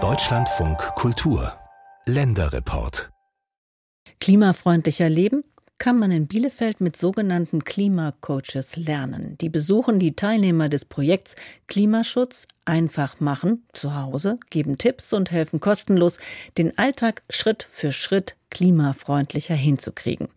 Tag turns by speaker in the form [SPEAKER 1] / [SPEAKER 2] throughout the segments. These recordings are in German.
[SPEAKER 1] Deutschlandfunk Kultur Länderreport
[SPEAKER 2] Klimafreundlicher Leben kann man in Bielefeld mit sogenannten Klimacoaches lernen. Die besuchen die Teilnehmer des Projekts Klimaschutz einfach machen zu Hause, geben Tipps und helfen kostenlos, den Alltag Schritt für Schritt klimafreundlicher hinzukriegen.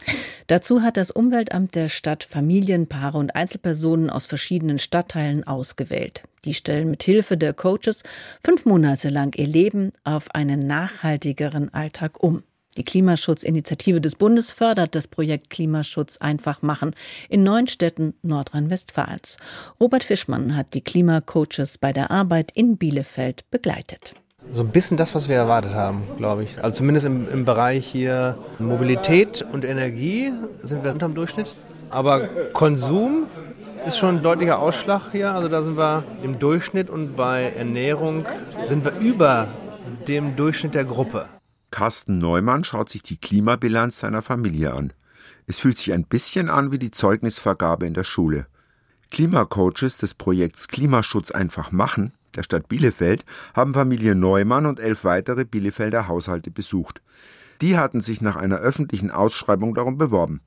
[SPEAKER 2] Dazu hat das Umweltamt der Stadt Familien, Paare und Einzelpersonen aus verschiedenen Stadtteilen ausgewählt. Die stellen mit Hilfe der Coaches fünf Monate lang ihr Leben auf einen nachhaltigeren Alltag um. Die Klimaschutzinitiative des Bundes fördert das Projekt Klimaschutz einfach machen in neun Städten Nordrhein-Westfalens. Robert Fischmann hat die Klimacoaches bei der Arbeit in Bielefeld begleitet.
[SPEAKER 3] So ein bisschen das, was wir erwartet haben, glaube ich. Also zumindest im, im Bereich hier Mobilität und Energie sind wir unterm Durchschnitt. Aber Konsum ist schon ein deutlicher Ausschlag hier. Also da sind wir im Durchschnitt und bei Ernährung sind wir über dem Durchschnitt der Gruppe.
[SPEAKER 4] Carsten Neumann schaut sich die Klimabilanz seiner Familie an. Es fühlt sich ein bisschen an wie die Zeugnisvergabe in der Schule. Klimacoaches des Projekts Klimaschutz einfach machen der Stadt Bielefeld haben Familie Neumann und elf weitere Bielefelder Haushalte besucht. Die hatten sich nach einer öffentlichen Ausschreibung darum beworben.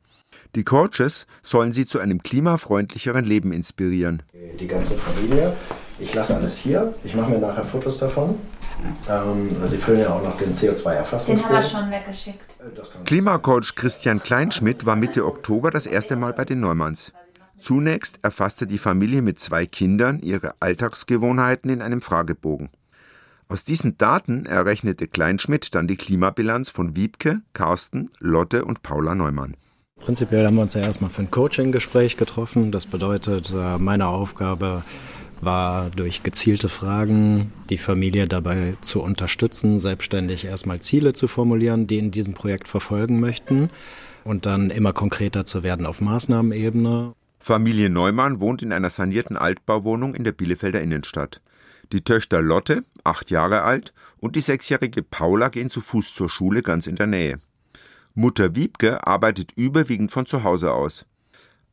[SPEAKER 4] Die Coaches sollen sie zu einem klimafreundlicheren Leben inspirieren.
[SPEAKER 5] Die ganze Familie. Ich lasse alles hier. Ich mache mir nachher Fotos davon. Ähm, Sie füllen ja auch noch den CO2-Erfassungsbogen.
[SPEAKER 6] Den haben wir schon weggeschickt.
[SPEAKER 4] Klimacoach Christian Kleinschmidt war Mitte Oktober das erste Mal bei den Neumanns. Zunächst erfasste die Familie mit zwei Kindern ihre Alltagsgewohnheiten in einem Fragebogen. Aus diesen Daten errechnete Kleinschmidt dann die Klimabilanz von Wiebke, Carsten, Lotte und Paula Neumann.
[SPEAKER 7] Prinzipiell haben wir uns ja erstmal für ein Coaching-Gespräch getroffen. Das bedeutet, äh, meine Aufgabe war durch gezielte Fragen die Familie dabei zu unterstützen, selbstständig erstmal Ziele zu formulieren, die in diesem Projekt verfolgen möchten und dann immer konkreter zu werden auf Maßnahmenebene.
[SPEAKER 4] Familie Neumann wohnt in einer sanierten Altbauwohnung in der Bielefelder Innenstadt. Die Töchter Lotte, acht Jahre alt, und die sechsjährige Paula gehen zu Fuß zur Schule ganz in der Nähe. Mutter Wiebke arbeitet überwiegend von zu Hause aus.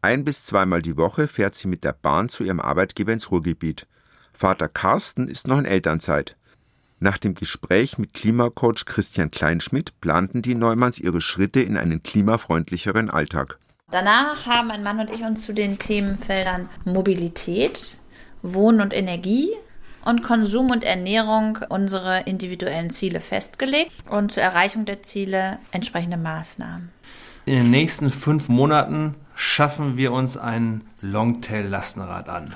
[SPEAKER 4] Ein bis zweimal die Woche fährt sie mit der Bahn zu ihrem Arbeitgeber ins Ruhrgebiet. Vater Carsten ist noch in Elternzeit. Nach dem Gespräch mit Klimacoach Christian Kleinschmidt planten die Neumanns ihre Schritte in einen klimafreundlicheren Alltag.
[SPEAKER 6] Danach haben mein Mann und ich uns zu den Themenfeldern Mobilität, Wohnen und Energie und Konsum und Ernährung unsere individuellen Ziele festgelegt und zur Erreichung der Ziele entsprechende Maßnahmen.
[SPEAKER 3] In den nächsten fünf Monaten schaffen wir uns ein Longtail-Lastenrad an,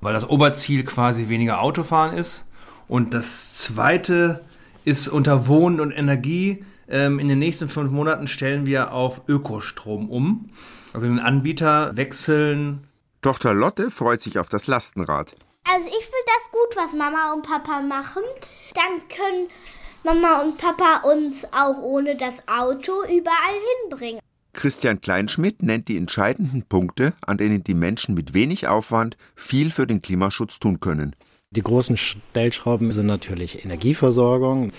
[SPEAKER 3] weil das Oberziel quasi weniger Autofahren ist. Und das zweite ist unter Wohnen und Energie. Ähm, in den nächsten fünf Monaten stellen wir auf Ökostrom um. Also den Anbieter wechseln.
[SPEAKER 4] Tochter Lotte freut sich auf das Lastenrad.
[SPEAKER 8] Also ich finde das gut, was Mama und Papa machen. Dann können Mama und Papa uns auch ohne das Auto überall hinbringen.
[SPEAKER 4] Christian Kleinschmidt nennt die entscheidenden Punkte, an denen die Menschen mit wenig Aufwand viel für den Klimaschutz tun können.
[SPEAKER 7] Die großen Stellschrauben sind natürlich Energieversorgung.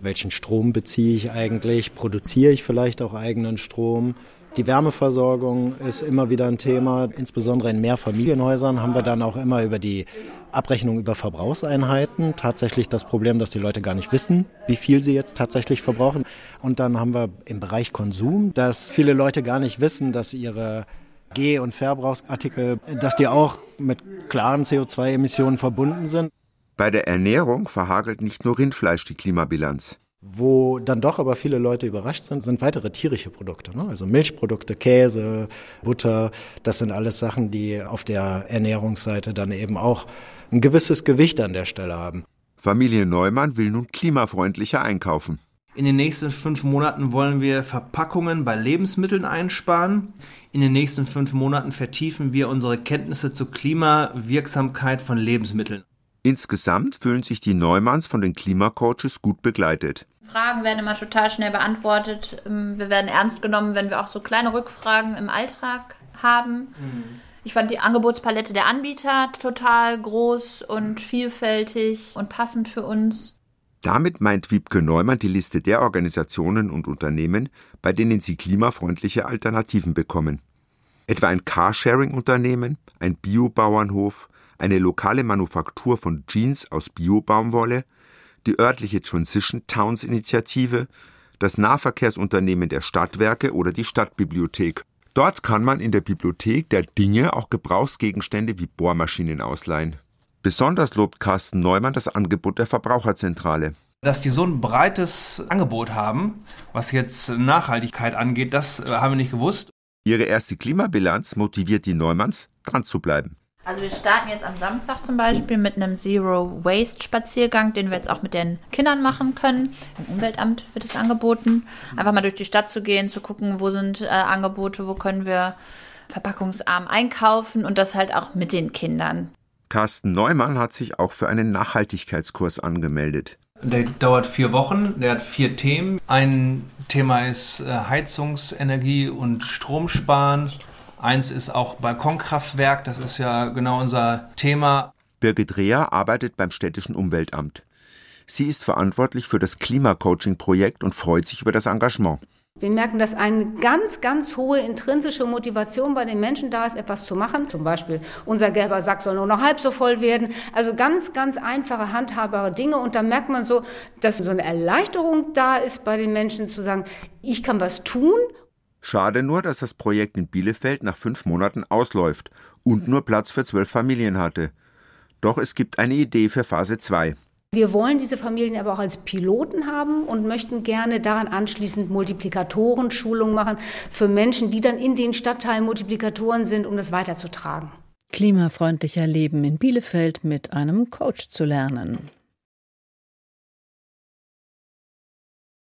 [SPEAKER 7] Welchen Strom beziehe ich eigentlich? Produziere ich vielleicht auch eigenen Strom? Die Wärmeversorgung ist immer wieder ein Thema. Insbesondere in Mehrfamilienhäusern haben wir dann auch immer über die Abrechnung über Verbrauchseinheiten tatsächlich das Problem, dass die Leute gar nicht wissen, wie viel sie jetzt tatsächlich verbrauchen. Und dann haben wir im Bereich Konsum, dass viele Leute gar nicht wissen, dass ihre Geh- und Verbrauchsartikel, dass die auch mit klaren CO2-Emissionen verbunden sind.
[SPEAKER 4] Bei der Ernährung verhagelt nicht nur Rindfleisch die Klimabilanz.
[SPEAKER 7] Wo dann doch aber viele Leute überrascht sind, sind weitere tierische Produkte. Ne? Also Milchprodukte, Käse, Butter. Das sind alles Sachen, die auf der Ernährungsseite dann eben auch ein gewisses Gewicht an der Stelle haben.
[SPEAKER 4] Familie Neumann will nun klimafreundlicher einkaufen.
[SPEAKER 3] In den nächsten fünf Monaten wollen wir Verpackungen bei Lebensmitteln einsparen. In den nächsten fünf Monaten vertiefen wir unsere Kenntnisse zur Klimawirksamkeit von Lebensmitteln.
[SPEAKER 4] Insgesamt fühlen sich die Neumanns von den Klimacoaches gut begleitet.
[SPEAKER 6] Fragen werden immer total schnell beantwortet. Ähm, wir werden ernst genommen, wenn wir auch so kleine Rückfragen im Alltag haben. Mhm. Ich fand die Angebotspalette der Anbieter total groß und vielfältig und passend für uns.
[SPEAKER 4] Damit meint Wiebke Neumann die Liste der Organisationen und Unternehmen, bei denen sie klimafreundliche Alternativen bekommen. Etwa ein Carsharing-Unternehmen, ein Biobauernhof, eine lokale Manufaktur von Jeans aus Bio-Baumwolle, die örtliche Transition Towns Initiative, das Nahverkehrsunternehmen der Stadtwerke oder die Stadtbibliothek. Dort kann man in der Bibliothek der Dinge auch Gebrauchsgegenstände wie Bohrmaschinen ausleihen. Besonders lobt Carsten Neumann das Angebot der Verbraucherzentrale.
[SPEAKER 3] Dass die so ein breites Angebot haben, was jetzt Nachhaltigkeit angeht, das äh, haben wir nicht gewusst.
[SPEAKER 4] Ihre erste Klimabilanz motiviert die Neumanns, dran zu bleiben.
[SPEAKER 6] Also wir starten jetzt am Samstag zum Beispiel mit einem Zero Waste Spaziergang, den wir jetzt auch mit den Kindern machen können. Im Umweltamt wird es angeboten. Einfach mal durch die Stadt zu gehen, zu gucken, wo sind äh, Angebote, wo können wir verpackungsarm einkaufen und das halt auch mit den Kindern.
[SPEAKER 4] Carsten Neumann hat sich auch für einen Nachhaltigkeitskurs angemeldet.
[SPEAKER 3] Der dauert vier Wochen, der hat vier Themen. Ein Thema ist äh, Heizungsenergie und Stromsparen. Eins ist auch Balkonkraftwerk, das ist ja genau unser Thema.
[SPEAKER 4] Birgit Reher arbeitet beim städtischen Umweltamt. Sie ist verantwortlich für das Klimacoaching-Projekt und freut sich über das Engagement.
[SPEAKER 9] Wir merken, dass eine ganz, ganz hohe intrinsische Motivation bei den Menschen da ist, etwas zu machen. Zum Beispiel, unser gelber Sack soll nur noch halb so voll werden. Also ganz, ganz einfache, handhabbare Dinge. Und da merkt man so, dass so eine Erleichterung da ist bei den Menschen zu sagen, ich kann was tun.
[SPEAKER 4] Schade nur, dass das Projekt in Bielefeld nach fünf Monaten ausläuft und nur Platz für zwölf Familien hatte. Doch es gibt eine Idee für Phase 2.
[SPEAKER 9] Wir wollen diese Familien aber auch als Piloten haben und möchten gerne daran anschließend Multiplikatoren-Schulungen machen für Menschen, die dann in den Stadtteilen Multiplikatoren sind, um das weiterzutragen.
[SPEAKER 2] Klimafreundlicher Leben in Bielefeld mit einem Coach zu lernen.